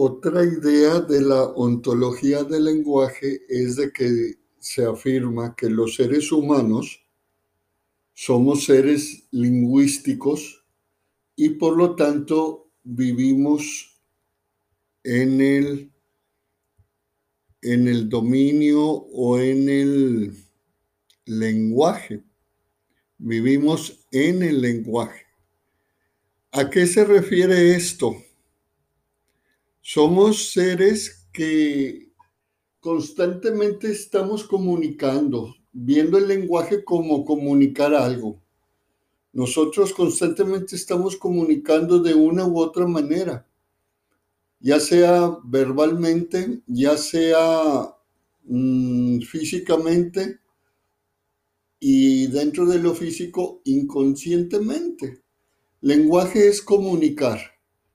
Otra idea de la ontología del lenguaje es de que se afirma que los seres humanos somos seres lingüísticos y por lo tanto vivimos en el, en el dominio o en el lenguaje. Vivimos en el lenguaje. ¿A qué se refiere esto? Somos seres que constantemente estamos comunicando, viendo el lenguaje como comunicar algo. Nosotros constantemente estamos comunicando de una u otra manera, ya sea verbalmente, ya sea mm, físicamente y dentro de lo físico inconscientemente. Lenguaje es comunicar,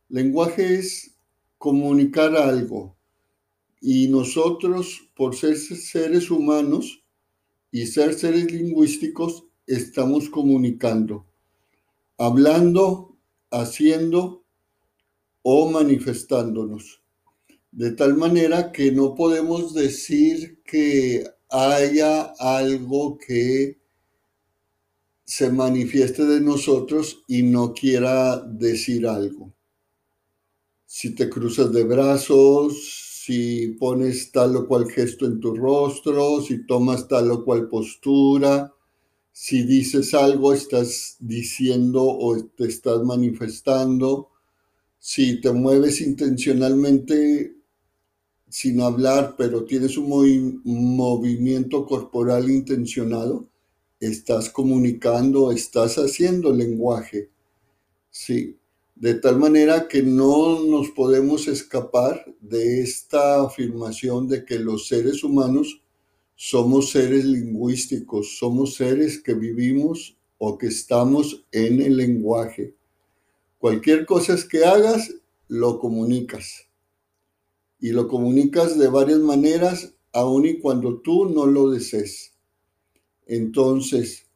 lenguaje es comunicar algo. Y nosotros, por ser seres humanos y ser seres lingüísticos, estamos comunicando, hablando, haciendo o manifestándonos. De tal manera que no podemos decir que haya algo que se manifieste de nosotros y no quiera decir algo si te cruzas de brazos, si pones tal o cual gesto en tu rostro, si tomas tal o cual postura, si dices algo, estás diciendo o te estás manifestando, si te mueves intencionalmente sin hablar, pero tienes un movimiento corporal intencionado, estás comunicando, estás haciendo lenguaje. Sí, de tal manera que no nos podemos escapar de esta afirmación de que los seres humanos somos seres lingüísticos, somos seres que vivimos o que estamos en el lenguaje. Cualquier cosa que hagas, lo comunicas. Y lo comunicas de varias maneras, aun y cuando tú no lo desees. Entonces,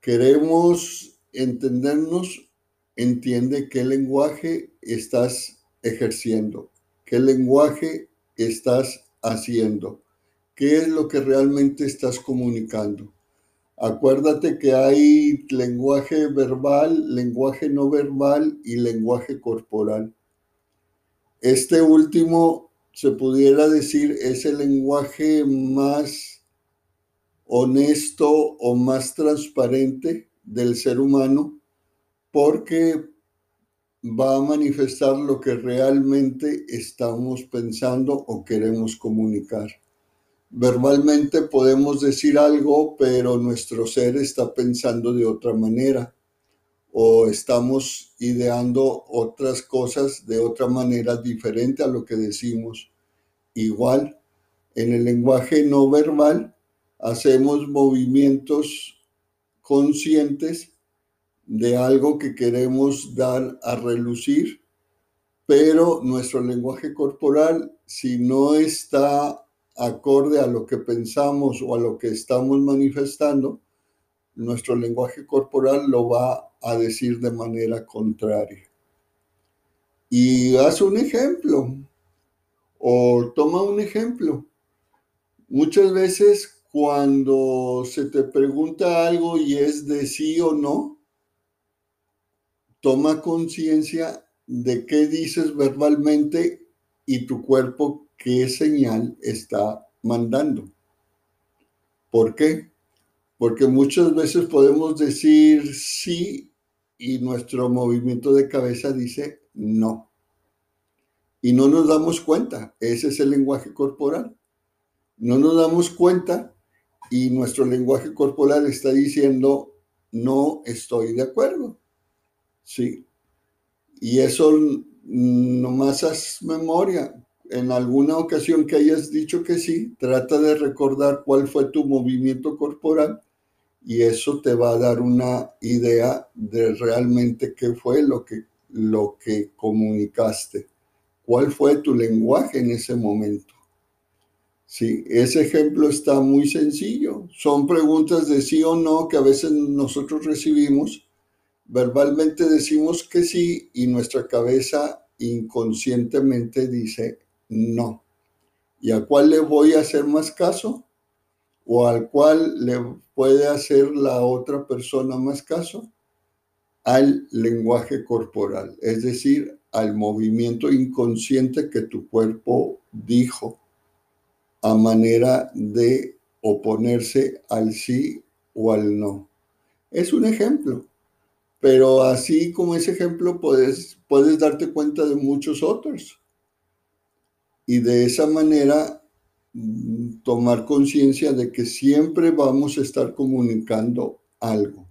queremos entendernos entiende qué lenguaje estás ejerciendo, qué lenguaje estás haciendo, qué es lo que realmente estás comunicando. Acuérdate que hay lenguaje verbal, lenguaje no verbal y lenguaje corporal. Este último, se pudiera decir, es el lenguaje más honesto o más transparente del ser humano porque va a manifestar lo que realmente estamos pensando o queremos comunicar. Verbalmente podemos decir algo, pero nuestro ser está pensando de otra manera o estamos ideando otras cosas de otra manera diferente a lo que decimos. Igual, en el lenguaje no verbal hacemos movimientos conscientes de algo que queremos dar a relucir, pero nuestro lenguaje corporal, si no está acorde a lo que pensamos o a lo que estamos manifestando, nuestro lenguaje corporal lo va a decir de manera contraria. Y haz un ejemplo o toma un ejemplo. Muchas veces cuando se te pregunta algo y es de sí o no, toma conciencia de qué dices verbalmente y tu cuerpo qué señal está mandando. ¿Por qué? Porque muchas veces podemos decir sí y nuestro movimiento de cabeza dice no. Y no nos damos cuenta. Ese es el lenguaje corporal. No nos damos cuenta y nuestro lenguaje corporal está diciendo no estoy de acuerdo. Sí. Y eso nomás haz memoria. En alguna ocasión que hayas dicho que sí, trata de recordar cuál fue tu movimiento corporal y eso te va a dar una idea de realmente qué fue lo que, lo que comunicaste, cuál fue tu lenguaje en ese momento. Sí, ese ejemplo está muy sencillo. Son preguntas de sí o no que a veces nosotros recibimos verbalmente decimos que sí y nuestra cabeza inconscientemente dice no. ¿Y a cuál le voy a hacer más caso? ¿O al cual le puede hacer la otra persona más caso? Al lenguaje corporal, es decir, al movimiento inconsciente que tu cuerpo dijo a manera de oponerse al sí o al no. Es un ejemplo, pero así como ese ejemplo puedes, puedes darte cuenta de muchos otros. Y de esa manera mm, tomar conciencia de que siempre vamos a estar comunicando algo.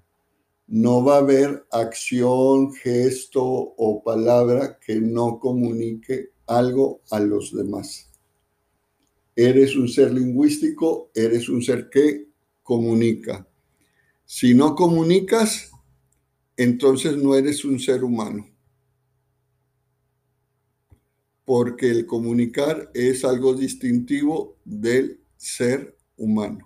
No va a haber acción, gesto o palabra que no comunique algo a los demás. Eres un ser lingüístico, eres un ser que comunica. Si no comunicas, entonces no eres un ser humano. Porque el comunicar es algo distintivo del ser humano.